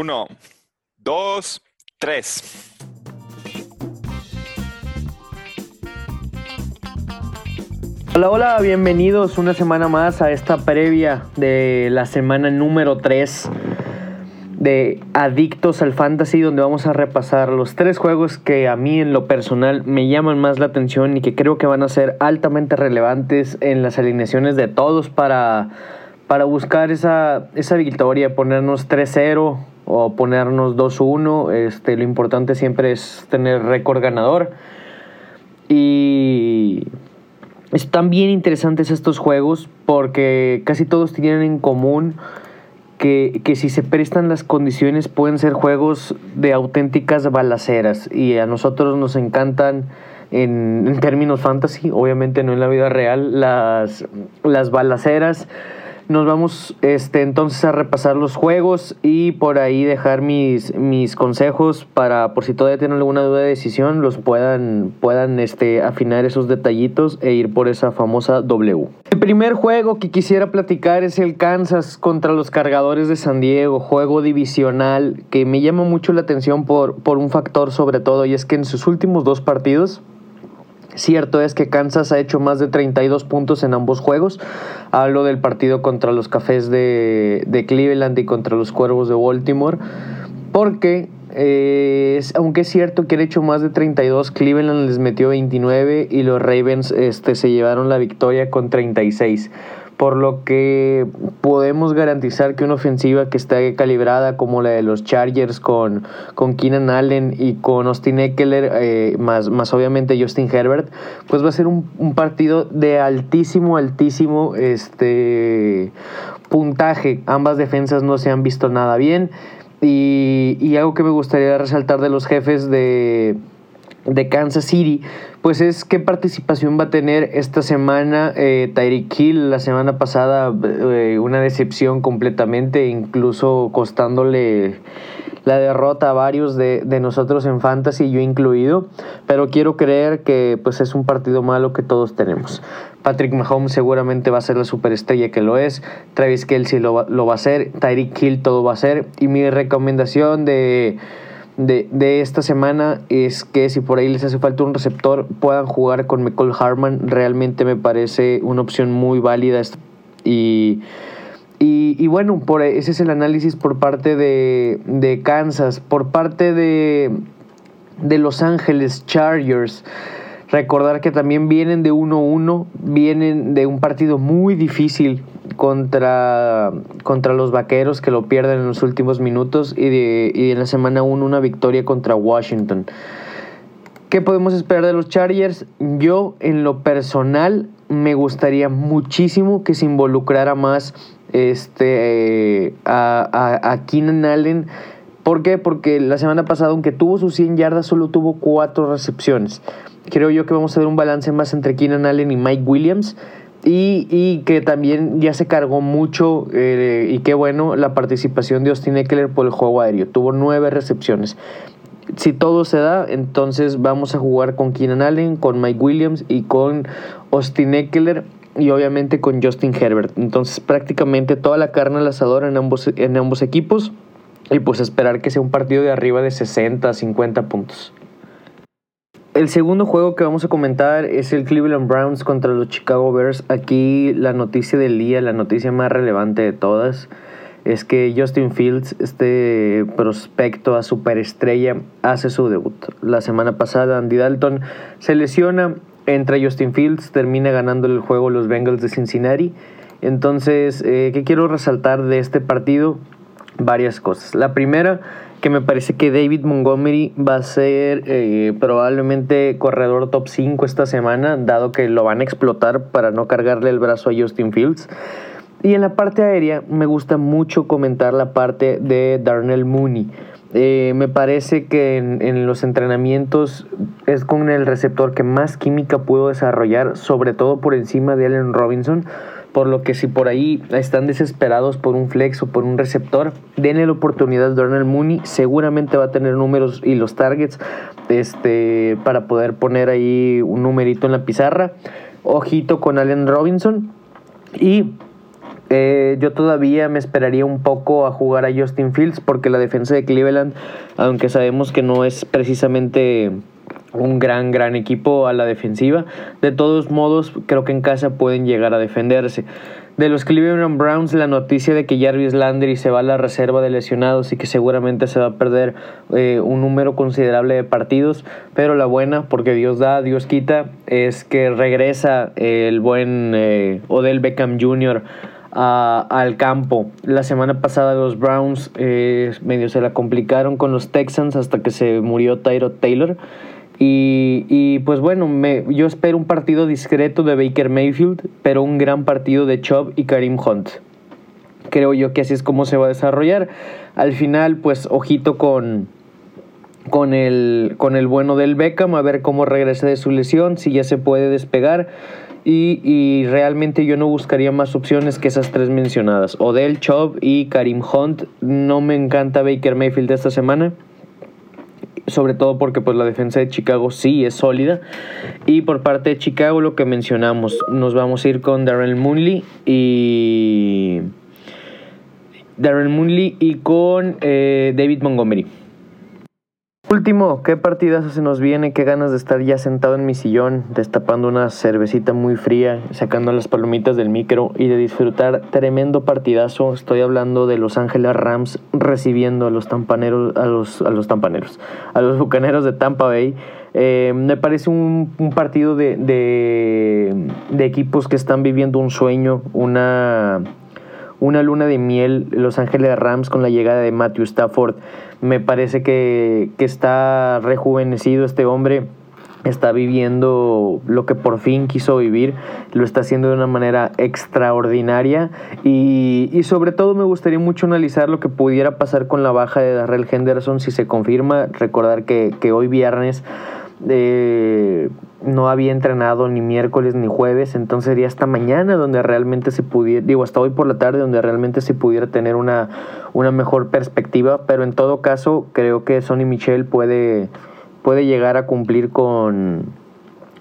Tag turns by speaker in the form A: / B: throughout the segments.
A: Uno, dos, tres.
B: Hola, hola, bienvenidos una semana más a esta previa de la semana número 3 de Adictos al Fantasy, donde vamos a repasar los tres juegos que a mí en lo personal me llaman más la atención y que creo que van a ser altamente relevantes en las alineaciones de todos para, para buscar esa, esa victoria, ponernos 3-0 o ponernos 2-1. Este, lo importante siempre es tener récord ganador. Y están bien interesantes estos juegos porque casi todos tienen en común que, que, si se prestan las condiciones pueden ser juegos de auténticas balaceras y a nosotros nos encantan en, términos fantasy, obviamente no en la vida real, las, las balaceras nos vamos este, entonces a repasar los juegos y por ahí dejar mis, mis consejos para por si todavía tienen alguna duda de decisión los puedan, puedan este, afinar esos detallitos e ir por esa famosa W. El primer juego que quisiera platicar es el Kansas contra los cargadores de San Diego, juego divisional que me llama mucho la atención por, por un factor sobre todo y es que en sus últimos dos partidos Cierto es que Kansas ha hecho más de 32 puntos en ambos juegos. Hablo del partido contra los Cafés de, Cleveland y contra los Cuervos de Baltimore. Porque, eh, aunque es cierto que han hecho más de 32, Cleveland les metió 29 y los Ravens este, se llevaron la victoria con 36 por lo que podemos garantizar que una ofensiva que esté calibrada como la de los Chargers con, con Keenan Allen y con Austin Eckler, eh, más, más obviamente Justin Herbert, pues va a ser un, un partido de altísimo, altísimo este, puntaje. Ambas defensas no se han visto nada bien. Y, y algo que me gustaría resaltar de los jefes de, de Kansas City, pues es qué participación va a tener esta semana eh, Tyreek Hill. La semana pasada eh, una decepción completamente, incluso costándole la derrota a varios de, nosotros en Fantasy, yo incluido, pero quiero creer que pues es un partido malo que todos tenemos. Patrick Mahomes seguramente va a ser la superestrella que lo es, Travis Kelsey lo, lo va a ser, Tyreek Hill todo va a ser, y mi recomendación de de, de, esta semana es que si por ahí les hace falta un receptor, puedan jugar con McCall Harman. Realmente me parece una opción muy válida. Y, y, y bueno, por, ese es el análisis por parte de, de Kansas. Por parte de, de Los Ángeles Chargers. Recordar que también vienen de 1-1, vienen de un partido muy difícil contra, contra los Vaqueros que lo pierden en los últimos minutos y, de, y en la semana 1 una victoria contra Washington. ¿Qué podemos esperar de los Chargers? Yo en lo personal me gustaría muchísimo que se involucrara más este, a, a, a Keenan Allen. ¿Por qué? Porque la semana pasada, aunque tuvo sus 100 yardas, solo tuvo 4 recepciones. Creo yo que vamos a ver un balance más entre Keenan Allen y Mike Williams. Y, y, que también ya se cargó mucho, eh, y qué bueno, la participación de Austin Eckler por el juego aéreo. Tuvo nueve recepciones. Si todo se da, entonces vamos a jugar con Keenan Allen, con Mike Williams y con Austin Eckler y obviamente con Justin Herbert. Entonces prácticamente toda la carne al asador en ambos, en ambos equipos y pues esperar que sea un partido de arriba de 60, 50 puntos. El segundo juego que vamos a comentar es el Cleveland Browns contra los Chicago Bears. Aquí la noticia del día, la noticia más relevante de todas, es que Justin Fields, este prospecto a superestrella, hace su debut. La semana pasada Andy Dalton se lesiona, entra Justin Fields, termina ganando el juego los Bengals de Cincinnati. Entonces, eh, ¿qué quiero resaltar de este partido? Varias cosas. La primera que me parece que David Montgomery va a ser eh, probablemente corredor top 5 esta semana, dado que lo van a explotar para no cargarle el brazo a Justin Fields. Y en la parte aérea me gusta mucho comentar la parte de Darnell Mooney. Eh, me parece que en, en, los entrenamientos es con el receptor que más química pudo desarrollar, sobre todo por encima de Allen Robinson por lo que si por ahí están desesperados por un flex o por un receptor, denle la oportunidad a Darnell Mooney, seguramente va a tener números y los targets este, para poder poner ahí un numerito en la pizarra. Ojito con Allen Robinson y Eh, yo todavía me esperaría un poco a jugar a Justin Fields porque la defensa de Cleveland, aunque sabemos que no es precisamente un gran, gran equipo a la defensiva, de todos modos creo que en casa pueden llegar a defenderse. De los Cleveland Browns, la noticia de que Jarvis Landry se va a la reserva de lesionados y que seguramente se va a perder eh, un número considerable de partidos, pero la buena, porque Dios da, Dios quita, es que regresa el buen eh, Odell Beckham Jr. al campo. La semana pasada los Browns eh, medio se la complicaron con los Texans hasta que se murió Tyro Taylor. Y, pues bueno, yo espero un partido discreto de Baker Mayfield, pero un gran partido de Chubb y Karim Hunt. Creo yo que así es como se va a desarrollar. Al final, pues ojito con, con, el, con el bueno del Beckham, a ver cómo regresa de su lesión, si ya se puede despegar. Y, y, realmente yo no buscaría más opciones que esas tres mencionadas. Odell, Chubb y Karim Hunt. No me encanta Baker Mayfield esta semana sobre todo porque pues la defensa de Chicago sí es sólida. Y por parte de Chicago lo que mencionamos nos vamos a ir con Darren Moonley y Darren Moonley y con eh, David Montgomery Último, qué partidazo se nos viene, qué ganas de estar ya sentado en mi sillón, destapando una cervecita muy fría, sacando las palomitas del micro y de disfrutar tremendo partidazo. Estoy hablando de Los Ángeles Rams recibiendo a los tampaneros, a los, a los tampaneros, a los bucaneros de Tampa Bay. Eh, me parece un, partido de, de equipos que están viviendo un sueño, una una luna de miel Los Ángeles Rams con la llegada de Matthew Stafford. Me parece que, está rejuvenecido este hombre está viviendo lo que por fin quiso vivir, lo está haciendo de una manera extraordinaria y, sobre todo me gustaría mucho analizar lo que pudiera pasar con la baja de Darrell Henderson si se confirma, recordar que, que hoy viernes eh, no había entrenado ni miércoles ni jueves, entonces sería hasta mañana donde realmente se pudiera, digo, hasta hoy por la tarde donde realmente se pudiera tener una, una mejor perspectiva, pero en todo caso creo que Sonny Michel puede, puede llegar a cumplir con,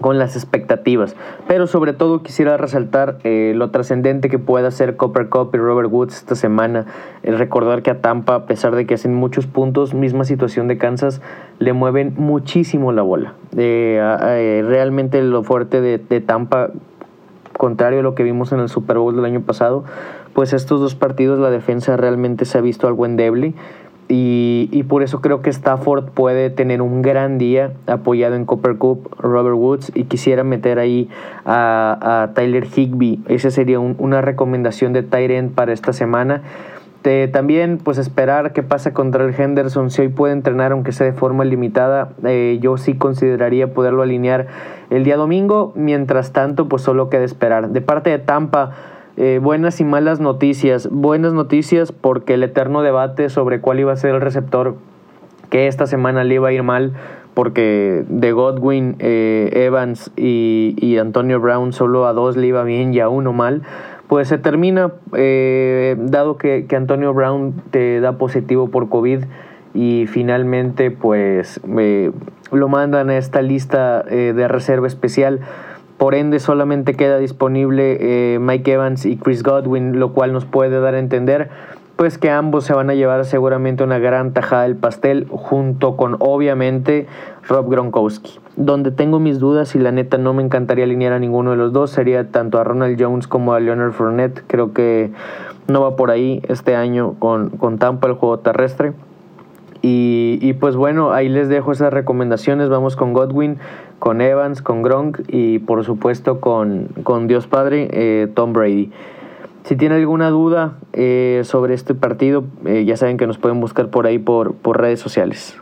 B: con las expectativas. Pero sobre todo quisiera resaltar eh, lo trascendente que pueda hacer Copper Cup y Robert Woods esta semana. El recordar que a Tampa, a pesar de que hacen muchos puntos, misma situación de Kansas, le mueven muchísimo la bola. Eh, realmente lo fuerte de, de Tampa, contrario a lo que vimos en el Super Bowl del año pasado, pues estos dos partidos la defensa realmente se ha visto algo endeble. Y, por eso creo que Stafford puede tener un gran día apoyado en Copper Cup, Robert Woods, y quisiera meter ahí a, Tyler Higby. Esa sería una recomendación de Tyrant para esta semana. También, pues esperar qué pasa contra el Henderson. Si hoy puede entrenar, aunque sea de forma limitada, eh, yo sí consideraría poderlo alinear el día domingo. Mientras tanto, pues solo queda esperar. De parte de Tampa. Eh, buenas y malas noticias. Buenas noticias porque el eterno debate sobre cuál iba a ser el receptor que esta semana le iba a ir mal porque de Godwin, eh, Evans y, Antonio Brown solo a dos le iba bien y a uno mal, pues se termina, eh, dado que, que, Antonio Brown te da positivo por COVID y finalmente pues lo mandan a esta lista de reserva especial. Por ende, solamente queda disponible eh, Mike Evans y Chris Godwin, lo cual nos puede dar a entender pues que ambos se van a llevar seguramente una gran tajada del pastel junto con obviamente Rob Gronkowski. Donde tengo mis dudas y la neta no me encantaría alinear a ninguno de los dos sería tanto a Ronald Jones como a Leonard Fournette. Creo que no va por ahí este año con, con Tampa el juego terrestre. Y, pues bueno, ahí les dejo esas recomendaciones. Vamos con Godwin, con Evans, con Gronk y por supuesto con, con Dios Padre, eh, Tom Brady. Si tienen alguna duda eh, sobre este partido, eh, ya saben que nos pueden buscar por ahí por, por redes sociales.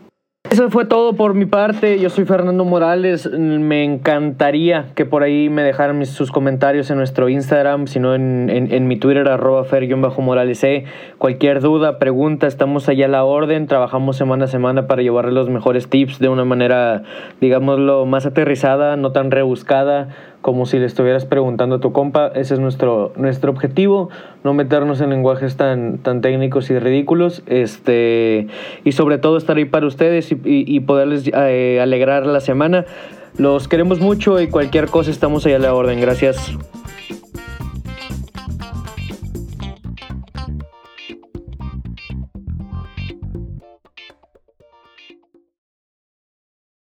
B: Eso fue todo por mi parte. Yo soy Fernando Morales. Me encantaría que por ahí me dejaran sus comentarios en nuestro Instagram, sino en, en, mi Twitter, arroba fer-morales. E. Cualquier duda, pregunta, estamos allá a la orden. Trabajamos semana a semana para llevarle los mejores tips de una manera, digámoslo, más aterrizada, no tan rebuscada como si le estuvieras preguntando a tu compa. Ese es nuestro, nuestro objetivo, no meternos en lenguajes tan, tan técnicos y ridículos, este, y sobre todo estar ahí para ustedes y, poderles eh, alegrar la semana. Los queremos mucho y cualquier cosa estamos ahí a la orden. Gracias.